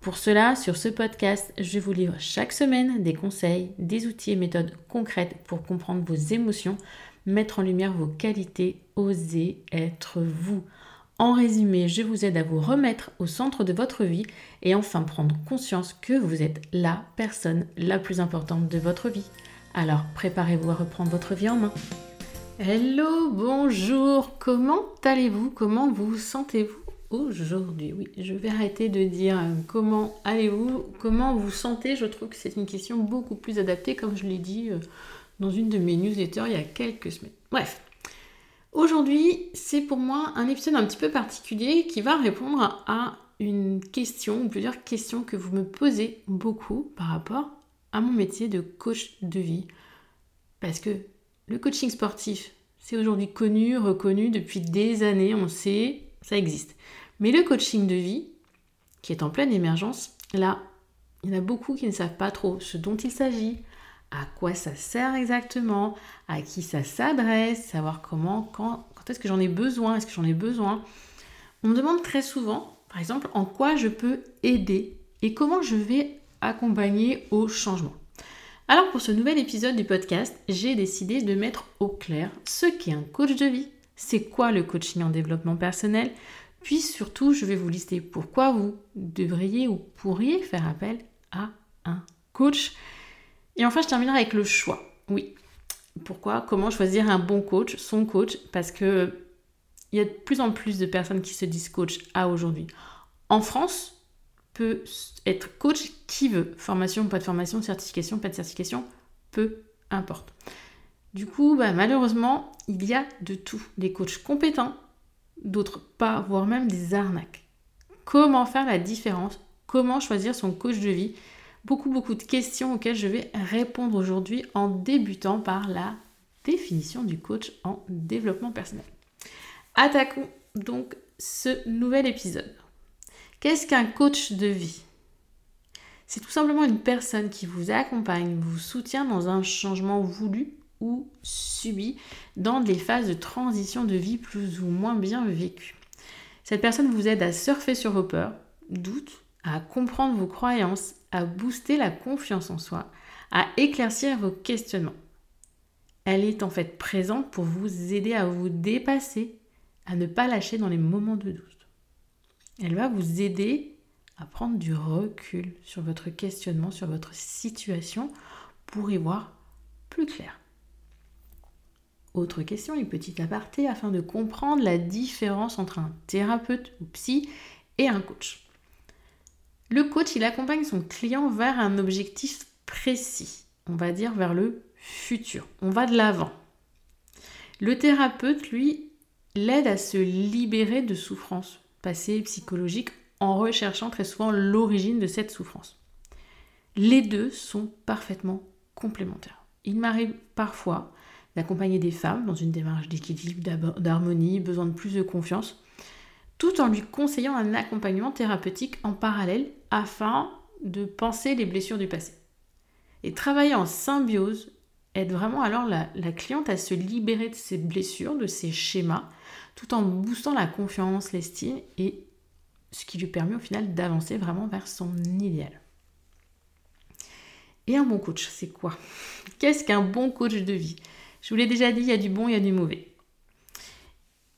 Pour cela, sur ce podcast, je vous livre chaque semaine des conseils, des outils et méthodes concrètes pour comprendre vos émotions, mettre en lumière vos qualités, oser être vous. En résumé, je vous aide à vous remettre au centre de votre vie et enfin prendre conscience que vous êtes la personne la plus importante de votre vie. Alors préparez-vous à reprendre votre vie en main. Hello, bonjour, comment allez-vous? Comment vous sentez-vous aujourd'hui Oui, je vais arrêter de dire euh, comment allez-vous, comment vous sentez. Je trouve que c'est une question beaucoup plus adaptée, comme je l'ai dit euh, dans une de mes newsletters il y a quelques semaines. Bref, aujourd'hui c'est pour moi un épisode un petit peu particulier qui va répondre à une question ou plusieurs questions que vous me posez beaucoup par rapport à mon métier de coach de vie. Parce que le coaching sportif, c'est aujourd'hui connu, reconnu depuis des années, on sait, ça existe. Mais le coaching de vie, qui est en pleine émergence, là, il y en a beaucoup qui ne savent pas trop ce dont il s'agit, à quoi ça sert exactement, à qui ça s'adresse, savoir comment, quand, quand est-ce que j'en ai besoin, est-ce que j'en ai besoin. On me demande très souvent, par exemple, en quoi je peux aider et comment je vais accompagner au changement. Alors pour ce nouvel épisode du podcast, j'ai décidé de mettre au clair ce qu'est un coach de vie, c'est quoi le coaching en développement personnel, puis surtout je vais vous lister pourquoi vous devriez ou pourriez faire appel à un coach et enfin, je terminerai avec le choix. Oui. Pourquoi? Comment choisir un bon coach, son coach? Parce que il y a de plus en plus de personnes qui se disent coach à aujourd'hui. En France, peut être coach qui veut. Formation, pas de formation, certification, pas de certification, peu importe. Du coup, bah, malheureusement, il y a de tout. Des coachs compétents, d'autres pas, voire même des arnaques. Comment faire la différence? Comment choisir son coach de vie? Beaucoup beaucoup de questions auxquelles je vais répondre aujourd'hui en débutant par la définition du coach en développement personnel. Attaquons donc ce nouvel épisode. Qu'est-ce qu'un coach de vie? C'est tout simplement une personne qui vous accompagne, vous soutient dans un changement voulu ou subi dans des phases de transition de vie plus ou moins bien vécues. Cette personne vous aide à surfer sur vos peurs, doutes, à comprendre vos croyances, à booster la confiance en soi, à éclaircir vos questionnements. Elle est en fait présente pour vous aider à vous dépasser, à ne pas lâcher dans les moments de doute. Elle va vous aider à prendre du recul sur votre questionnement, sur votre situation, pour y voir plus clair. Autre question, une petite aparté afin de comprendre la différence entre un thérapeute ou psy et un coach. Le coach, il accompagne son client vers un objectif précis, on va dire vers le futur. On va de l'avant. Le thérapeute, lui, l'aide à se libérer de souffrances passées psychologiques en recherchant très souvent l'origine de cette souffrance. Les deux sont parfaitement complémentaires. Il m'arrive parfois d'accompagner des femmes dans une démarche d'équilibre, d'harmonie, besoin de plus de confiance, tout en lui conseillant un accompagnement thérapeutique en parallèle afin de penser les blessures du passé. Et travailler en symbiose aide vraiment alors la, cliente à se libérer de ses blessures, de ses schémas, tout en boostant la confiance, l'estime et ce qui lui permet au final d'avancer vraiment vers son idéal. Et un bon coach, c'est quoi? Qu'est-ce qu'un bon coach de vie? Je vous l'ai déjà dit, il y a du bon, il y a du mauvais.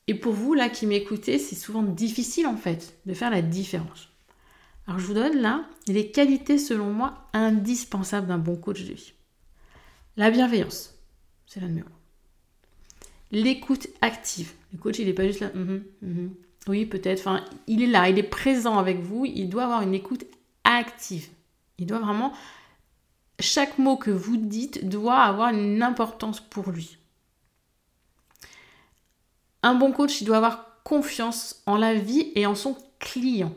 Et pour vous, là, qui m'écoutez, c'est souvent difficile en fait de faire la différence. Alors je vous donne là les qualités selon moi indispensables d'un bon coach de vie. La bienveillance, c'est la numéro l'écoute active. Le coach, il n'est pas juste là, mhm, mhm. oui, peut-être, enfin, il est là, il est présent avec vous, il doit avoir une écoute active. Il doit vraiment, chaque mot que vous dites doit avoir une importance pour lui. Un bon coach, il doit avoir confiance en la vie et en son client.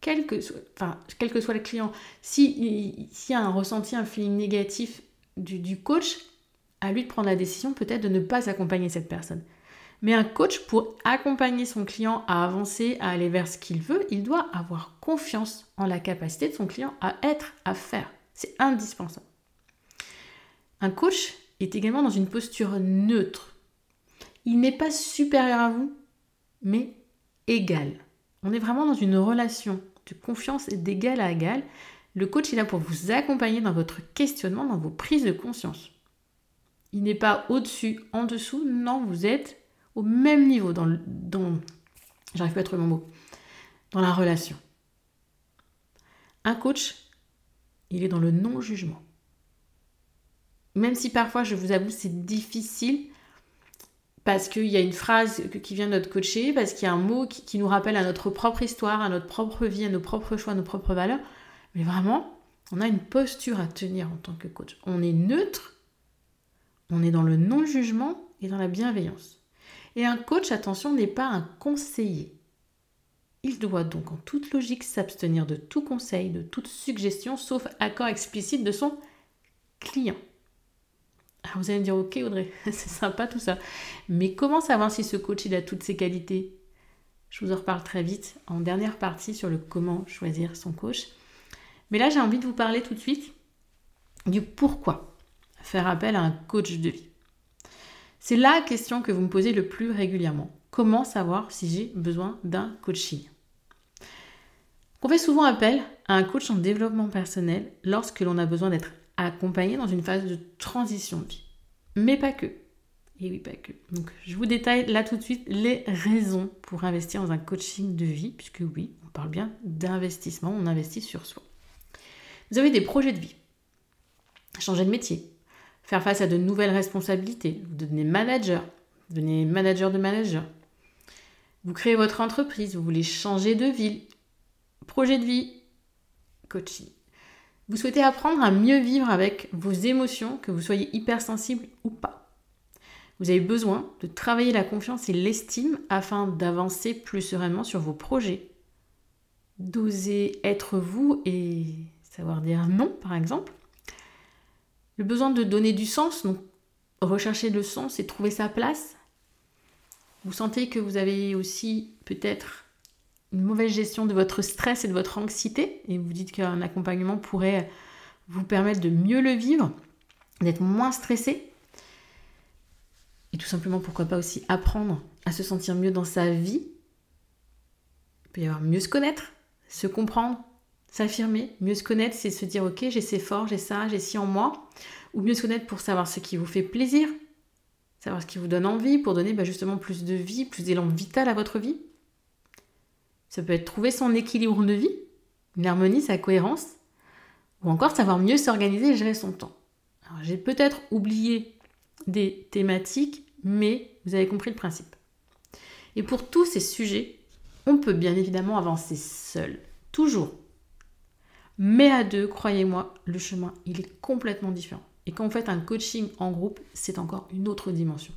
Quel que soit, le client, s'il y a un ressenti, un feeling négatif du, du coach, à lui de prendre la décision peut-être de ne pas accompagner cette personne. Mais un coach, pour accompagner son client à avancer, à aller vers ce qu'il veut, il doit avoir confiance en la capacité de son client à être, à faire. C'est indispensable. Un coach est également dans une posture neutre. Il n'est pas supérieur à vous, mais égal. On est vraiment dans une relation de confiance et d'égal à égal. Le coach est là pour vous accompagner dans votre questionnement, dans vos prises de conscience. Il n'est pas au-dessus, en dessous. Non, vous êtes au même niveau dans, j'arrive pas à trouver mon mot, dans la relation. Un coach, il est dans le non-jugement. Même si parfois, je vous avoue, c'est difficile parce qu'il y a une phrase qui vient de notre coacher, parce qu'il y a un mot qui, qui, nous rappelle à notre propre histoire, à notre propre vie, à nos propres choix, à nos propres valeurs. Mais vraiment, on a une posture à tenir en tant que coach. On est neutre, on est dans le non-jugement et dans la bienveillance. Et un coach, attention, n'est pas un conseiller. Il doit donc en toute logique s'abstenir de tout conseil, de toute suggestion, sauf accord explicite de son client. Alors vous allez me dire, ok Audrey, c'est sympa tout ça. Mais comment savoir si ce coach il a toutes ses qualités? Je vous en reparle très vite en dernière partie sur le comment choisir son coach. Mais là j'ai envie de vous parler tout de suite du pourquoi faire appel à un coach de vie C'est la question que vous me posez le plus régulièrement. Comment savoir si j'ai besoin d'un coaching? On fait souvent appel à un coach en développement personnel lorsque l'on a besoin d'être accompagné dans une phase de transition de vie. Mais pas que. Et oui, pas que. Donc, je vous détaille là tout de suite les raisons pour investir dans un coaching de vie, puisque oui, on parle bien d'investissement, on investit sur soi. Vous avez des projets de vie, changer de métier, faire face à de nouvelles responsabilités. Vous devenez manager, vous devenez manager de manager. Vous créez votre entreprise, vous voulez changer de ville, projet de vie, coaching. Vous souhaitez apprendre à mieux vivre avec vos émotions, que vous soyez hypersensible ou pas. Vous avez besoin de travailler la confiance et l'estime afin d'avancer plus sereinement sur vos projets. D'oser être vous et savoir dire non, par exemple. Le besoin de donner du sens, donc rechercher le sens et trouver sa place. Vous sentez que vous avez aussi peut-être une mauvaise gestion de votre stress et de votre anxiété et vous dites qu'un accompagnement pourrait vous permettre de mieux le vivre, d'être moins stressé. Et tout simplement, pourquoi pas aussi apprendre à se sentir mieux dans sa vie. Il peut y avoir mieux se connaître, se comprendre, S'affirmer, mieux se connaître, c'est se dire ok, j'ai ces forces, j'ai ça, j'ai ci en moi. Ou mieux se connaître pour savoir ce qui vous fait plaisir, savoir ce qui vous donne envie, pour donner bah, justement plus de vie, plus d'élan vital à votre vie. Ça peut être trouver son équilibre de vie, une harmonie, sa cohérence, ou encore savoir mieux s'organiser et gérer son temps. Alors j'ai peut-être oublié des thématiques, mais vous avez compris le principe. Et pour tous ces sujets, on peut bien évidemment avancer seul, toujours mais à deux, croyez-moi, le chemin, il est complètement différent. Et quand vous faites un coaching en groupe, c'est encore une autre dimension.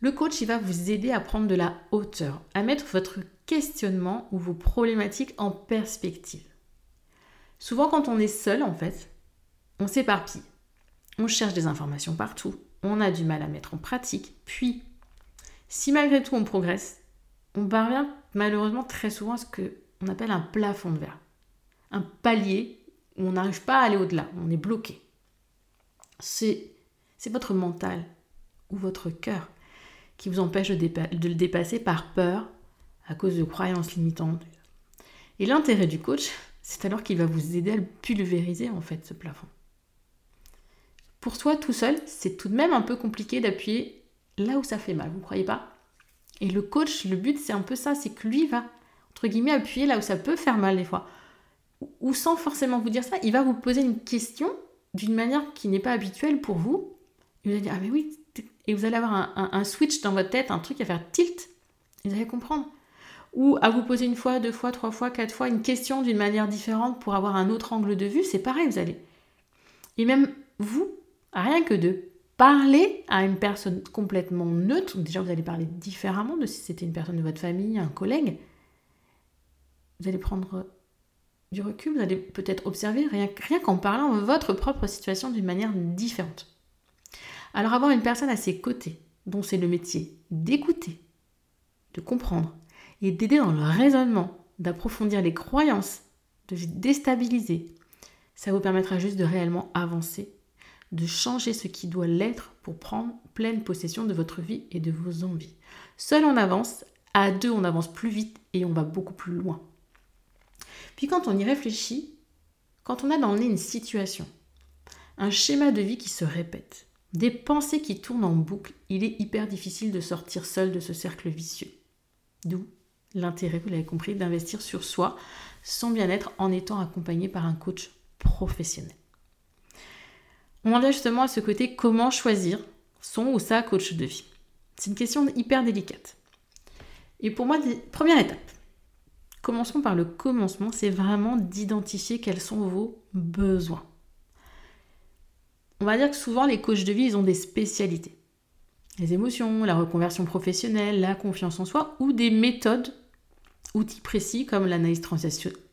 Le coach, il va vous aider à prendre de la hauteur, à mettre votre questionnement ou vos problématiques en perspective. Souvent, quand on est seul, en fait, on s'éparpille. On cherche des informations partout. On a du mal à mettre en pratique. Puis, si malgré tout on progresse, on parvient malheureusement très souvent à ce qu'on appelle un plafond de verre un palier où on n'arrive pas à aller au-delà, on est bloqué. C'est, votre mental ou votre cœur qui vous empêche de le dépasser par peur à cause de croyances limitantes. Et l'intérêt du coach, c'est alors qu'il va vous aider à le pulvériser en fait ce plafond. Pour soi tout seul, c'est tout de même un peu compliqué d'appuyer là où ça fait mal, vous ne croyez pas? Et le coach, le but c'est un peu ça, c'est que lui va, entre guillemets, appuyer là où ça peut faire mal des fois ou sans forcément vous dire ça, il va vous poser une question d'une manière qui n'est pas habituelle pour vous. Il va dire Ah, mais oui, Et vous allez avoir un, un switch dans votre tête, un truc à faire tilt. Vous allez comprendre. Ou à vous poser une fois, deux fois, trois fois, quatre fois une question d'une manière différente pour avoir un autre angle de vue, c'est pareil, vous allez. Et même vous, rien que de parler à une personne complètement neutre, déjà vous allez parler différemment de si c'était une personne de votre famille, un collègue, vous allez prendre du recul, vous allez peut-être observer rien, rien qu'en parlant votre propre situation d'une manière différente. Alors avoir une personne à ses côtés, dont c'est le métier d'écouter, de comprendre et d'aider dans le raisonnement, d'approfondir les croyances, de déstabiliser, ça vous permettra juste de réellement avancer, de changer ce qui doit l'être pour prendre pleine possession de votre vie et de vos envies. Seul on avance, à deux on avance plus vite et on va beaucoup plus loin. Puis quand on y réfléchit, quand on a dans le nez une situation, un schéma de vie qui se répète, des pensées qui tournent en boucle, il est hyper difficile de sortir seul de ce cercle vicieux. D'où l'intérêt, vous l'avez compris, d'investir sur soi, son bien-être en étant accompagné par un coach professionnel. On en vient justement à ce côté comment choisir son ou sa coach de vie. C'est une question hyper délicate. Et pour moi, première étape, commençons par le commencement, c'est vraiment d'identifier quels sont vos besoins. On va dire que souvent les coachs de vie, ils ont des spécialités. Les émotions, la reconversion professionnelle, la confiance en soi ou des méthodes, outils précis comme l'analyse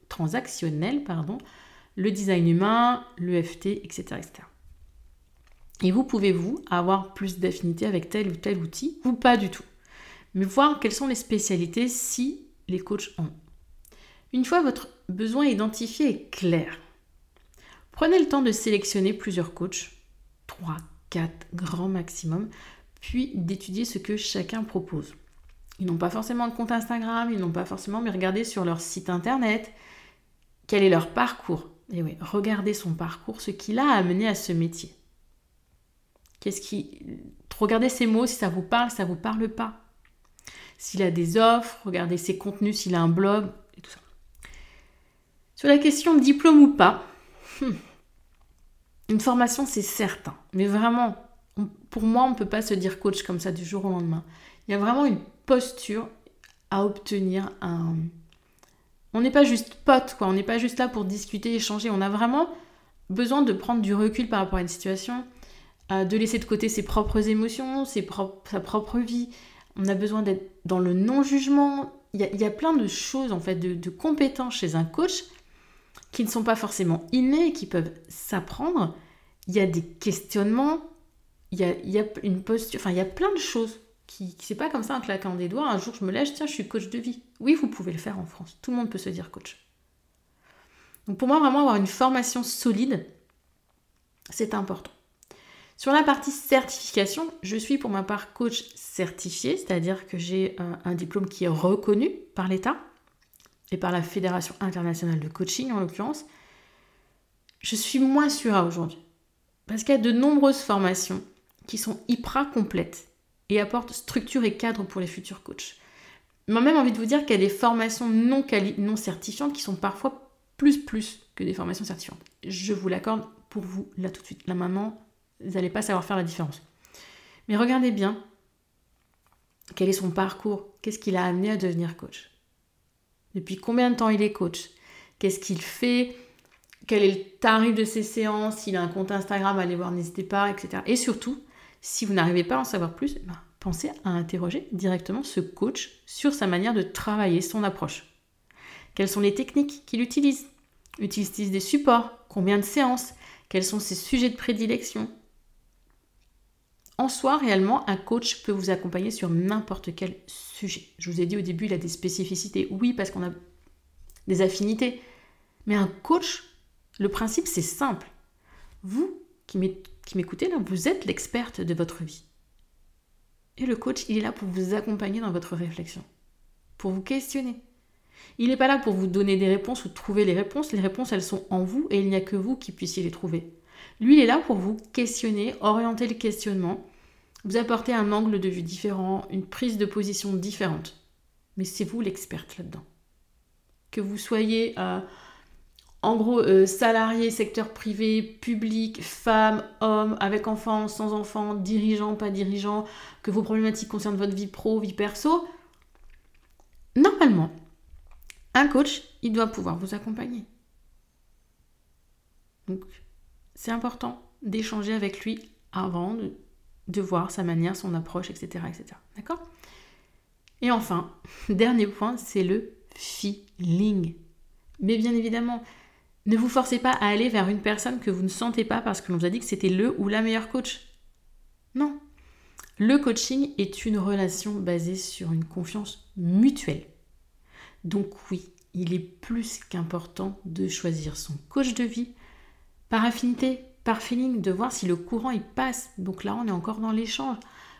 transactionnelle, pardon, le design humain, l'EFT, etc.. Et vous pouvez-vous avoir plus d'affinité avec tel ou tel outil ou pas du tout. Mais voir quelles sont les spécialités si les coachs ont. Une fois votre besoin identifié et clair, prenez le temps de sélectionner plusieurs coachs, 3, 4 grand maximum, puis d'étudier ce que chacun propose. Ils n'ont pas forcément de compte Instagram, ils n'ont pas forcément, mais regardez sur leur site internet quel est leur parcours. Et oui, regardez son parcours, ce qui l'a amené à ce métier. Qu'est-ce qui. Regardez ses mots, si ça vous parle, si ça vous parle pas. S'il a des offres, regardez ses contenus, s'il a un blog, et tout ça. Sur la question diplôme ou pas, hmm, une formation c'est certain. Mais vraiment, pour moi, on ne peut pas se dire coach comme ça du jour au lendemain. Il y a vraiment une posture à obtenir un, on n'est pas juste potes, quoi. On n'est pas juste là pour discuter, échanger. On a vraiment besoin de prendre du recul par rapport à une situation, euh, de laisser de côté ses propres émotions, ses sa propre vie. On a besoin d'être dans le non-jugement. Il y, a, plein de choses, en fait, de, compétences chez un coach qui ne sont pas forcément innées, qui peuvent s'apprendre. Il y a des questionnements, il y a, il y a une posture, enfin, il y a plein de choses qui, c'est pas comme ça en claquant des doigts, un jour je me lève, tiens, je suis coach de vie. Oui, vous pouvez le faire en France. Tout le monde peut se dire coach. Donc pour moi, vraiment avoir une formation solide, c'est important. Sur la partie certification, je suis pour ma part coach certifié, c'est-à-dire que j'ai un, un, diplôme qui est reconnu par l'État et par la Fédération internationale de coaching en l'occurrence. Je suis moins sûre aujourd'hui parce qu'il y a de nombreuses formations qui sont hyper complètes apporte structure et cadre pour les futurs coachs. Moi même envie de vous dire qu'il y a des formations non, non certifiantes qui sont parfois plus plus que des formations certifiantes. Je vous l'accorde pour vous là tout de suite. Là maintenant, vous n'allez pas savoir faire la différence. Mais regardez bien quel est son parcours, qu'est-ce qui l'a amené à devenir coach? Depuis combien de temps il est coach? Qu'est-ce qu'il fait? Quel est le tarif de ses séances? S'il a un compte Instagram, allez voir, n'hésitez pas, etc. Et surtout, si vous n'arrivez pas à en savoir plus, eh ben, pensez à interroger directement ce coach sur sa manière de travailler, son approche. Quelles sont les techniques qu'il utilise? Utilise-t-il des supports? Combien de séances? Quels sont ses sujets de prédilection? En soi, réellement, un coach peut vous accompagner sur n'importe quel sujet. Je vous ai dit au début, il a des spécificités. Oui, parce qu'on a des affinités. Mais un coach, le principe, c'est simple. Vous qui qui m'écoutez là, vous êtes l'experte de votre vie. Et le coach, il est là pour vous accompagner dans votre réflexion, pour vous questionner. Il n'est pas là pour vous donner des réponses ou trouver les réponses. Les réponses, elles sont en vous et il n'y a que vous qui puissiez les trouver. Lui, il est là pour vous questionner, orienter le questionnement, vous apporter un angle de vue différent, une prise de position différente. Mais c'est vous l'experte là-dedans. Que vous soyez euh, en gros, euh, salarié, secteur privé, public, femme, homme, avec enfants, sans enfants, dirigeant, pas dirigeant, que vos problématiques concernent votre vie pro, vie perso, normalement, un coach, il doit pouvoir vous accompagner. Donc, c'est important d'échanger avec lui avant de, de, voir sa manière, son approche, etc. etc. D'accord? Et enfin, dernier point, c'est le feeling. Mais bien évidemment, ne vous forcez pas à aller vers une personne que vous ne sentez pas parce que l'on vous a dit que c'était le ou la meilleure coach. Non. Le coaching est une relation basée sur une confiance mutuelle. Donc oui, il est plus qu'important de choisir son coach de vie par affinité, par feeling, de voir si le courant il passe. Donc là, on est encore dans l'échange.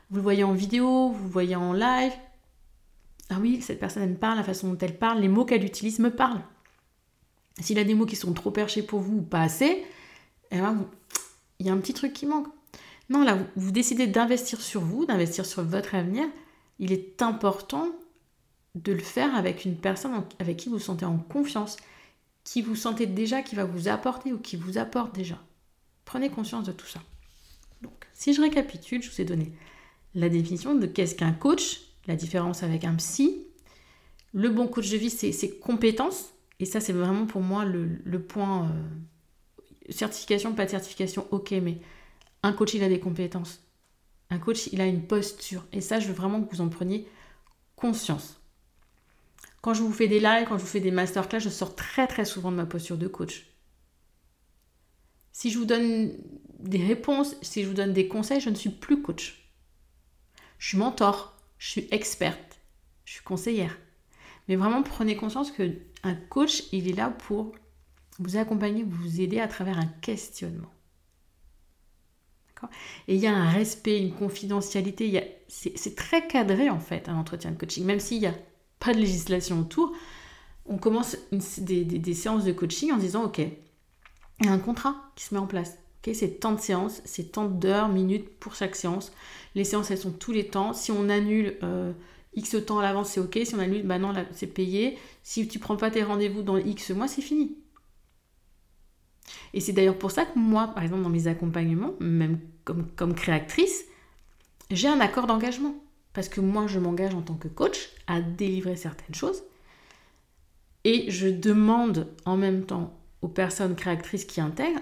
Vous le voyez en vidéo, vous le voyez en live. Ah oui, cette personne elle me parle, la façon dont elle parle, les mots qu'elle utilise me parlent. S'il a des mots qui sont trop perchés pour vous ou pas assez, eh ben, il y a un petit truc qui manque. Non, là, vous, décidez d'investir sur vous, d'investir sur votre avenir. Il est important de le faire avec une personne avec qui vous vous sentez en confiance, qui vous sentez déjà, qui va vous apporter ou qui vous apporte déjà. Prenez conscience de tout ça. Donc, si je récapitule, je vous ai donné la définition de qu'est-ce qu'un coach, la différence avec un psy. Le bon coach de vie, c'est ses compétences, et ça, c'est vraiment pour moi le, point. Euh, certification, pas de certification, ok, mais un coach, il a des compétences. Un coach, il a une posture. Et ça, je veux vraiment que vous en preniez conscience. Quand je vous fais des lives, quand je vous fais des masterclass, je sors très très souvent de ma posture de coach. Si je vous donne des réponses, si je vous donne des conseils, je ne suis plus coach. Je suis mentor, je suis experte, je suis conseillère. Mais vraiment, prenez conscience que un coach, il est là pour vous accompagner, vous aider à travers un questionnement. Et il y a un respect, une confidentialité. C'est très cadré en fait un entretien de coaching, même s'il n'y a pas de législation autour. On commence des, séances de coaching en disant ok, il y a un contrat qui se met en place. C'est tant de séances, c'est tant d'heures, minutes pour chaque séance. Les séances elles sont tous les temps. Si on annule euh, X temps à l'avance, c'est ok. Si on annule, bah non, c'est payé. Si tu prends pas tes rendez-vous dans X mois, c'est fini. Et c'est d'ailleurs pour ça que moi, par exemple, dans mes accompagnements, même comme, comme créatrice, j'ai un accord d'engagement. Parce que moi, je m'engage en tant que coach à délivrer certaines choses. Et je demande en même temps aux personnes créatrices qui intègrent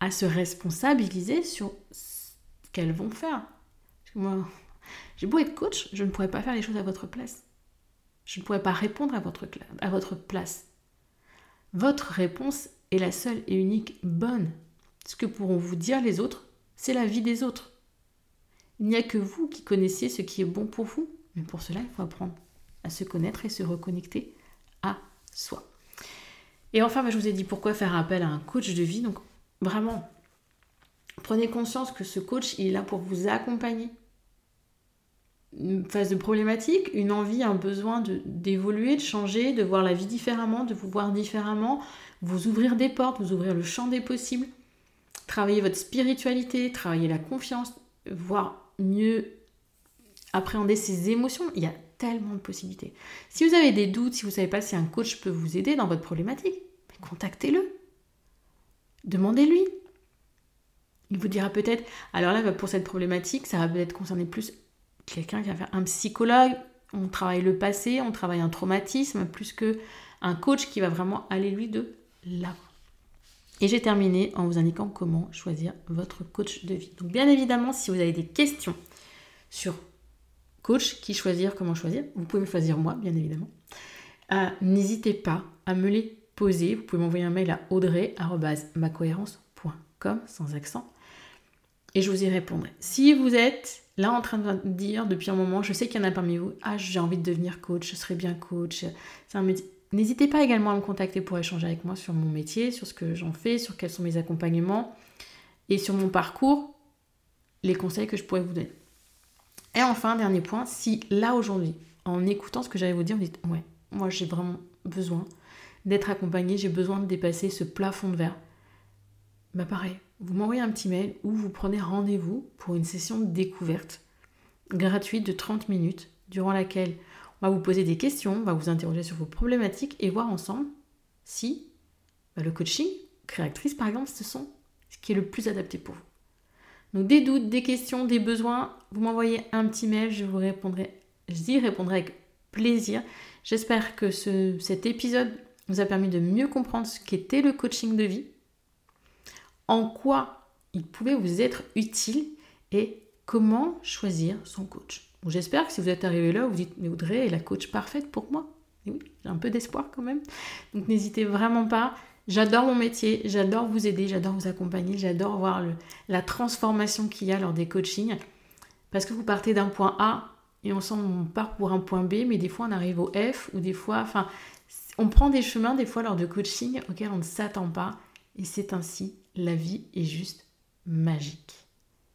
à se responsabiliser sur ce qu'elles vont faire. J'ai beau être coach, je ne pourrais pas faire les choses à votre place. Je ne pourrais pas répondre à votre, à votre place. Votre réponse est la seule et unique bonne. Ce que pourront vous dire les autres, c'est la vie des autres. Il n'y a que vous qui connaissiez ce qui est bon pour vous. Mais pour cela, il faut apprendre à se connaître et se reconnecter à soi. Et enfin, bah, je vous ai dit pourquoi faire appel à un coach de vie. Donc vraiment, prenez conscience que ce coach, il est là pour vous accompagner phase de problématique, une envie, un besoin d'évoluer, de, changer, de voir la vie différemment, de vous voir différemment, vous ouvrir des portes, vous ouvrir le champ des possibles, travailler votre spiritualité, travailler la confiance, voir mieux appréhender ses émotions. Il y a tellement de possibilités. Si vous avez des doutes, si vous ne savez pas si un coach peut vous aider dans votre problématique, contactez-le. Demandez-lui. Il vous dira peut-être, alors là, pour cette problématique, ça va peut-être concerner plus quelqu'un qui va faire un psychologue, on travaille le passé, on travaille un traumatisme, plus que un coach qui va vraiment aller lui de là. Et j'ai terminé en vous indiquant comment choisir votre coach de vie. Donc bien évidemment, si vous avez des questions sur coach, qui choisir, comment choisir, vous pouvez me choisir moi, bien évidemment. Euh, n'hésitez pas à me les poser. Vous pouvez m'envoyer un mail à audrey.macohérence.com sans accent et je vous y répondrai. Si vous êtes là en train de dire depuis un moment, je sais qu'il y en a parmi vous, ah j'ai envie de devenir coach, je serais bien coach, N'hésitez pas également à me contacter pour échanger avec moi sur mon métier, sur ce que j'en fais, sur quels sont mes accompagnements et sur mon parcours, les conseils que je pourrais vous donner. Et enfin, dernier point, si là aujourd'hui, en écoutant ce que j'allais vous dire, vous dites ouais, moi j'ai vraiment besoin d'être accompagné, j'ai besoin de dépasser ce plafond de verre, bah pareil, vous m'envoyez un petit mail ou vous prenez rendez-vous pour une session de découverte gratuite de 30 minutes durant laquelle on va vous poser des questions, on va vous interroger sur vos problématiques et voir ensemble si bah, le coaching, créatrice par exemple, ce sont ce qui est le plus adapté pour vous. Donc des doutes, des questions, des besoins, vous m'envoyez un petit mail, je vous répondrai, j'y répondrai avec plaisir. J'espère que cet épisode vous a permis de mieux comprendre ce qu'était le coaching de vie, en quoi il pouvait vous être utile et comment choisir son coach. J'espère que si vous êtes arrivé là, vous dites, mais Audrey est la coach parfaite pour moi. Oui, j'ai un peu d'espoir quand même. Donc n'hésitez vraiment pas. J'adore mon métier, j'adore vous aider, j'adore vous accompagner, j'adore voir la transformation qu'il y a lors des coachings. Parce que vous partez d'un point A et sent on part pour un point B, mais des fois on arrive au F ou des fois, enfin, on prend des chemins des fois lors de coaching auxquels on ne s'attend pas. Et c'est ainsi, la vie est juste magique.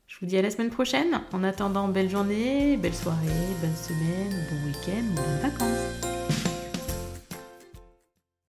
Je vous dis à la semaine prochaine. En attendant, belle journée, belle soirée, bonne semaine, bon week-end, bonnes vacances.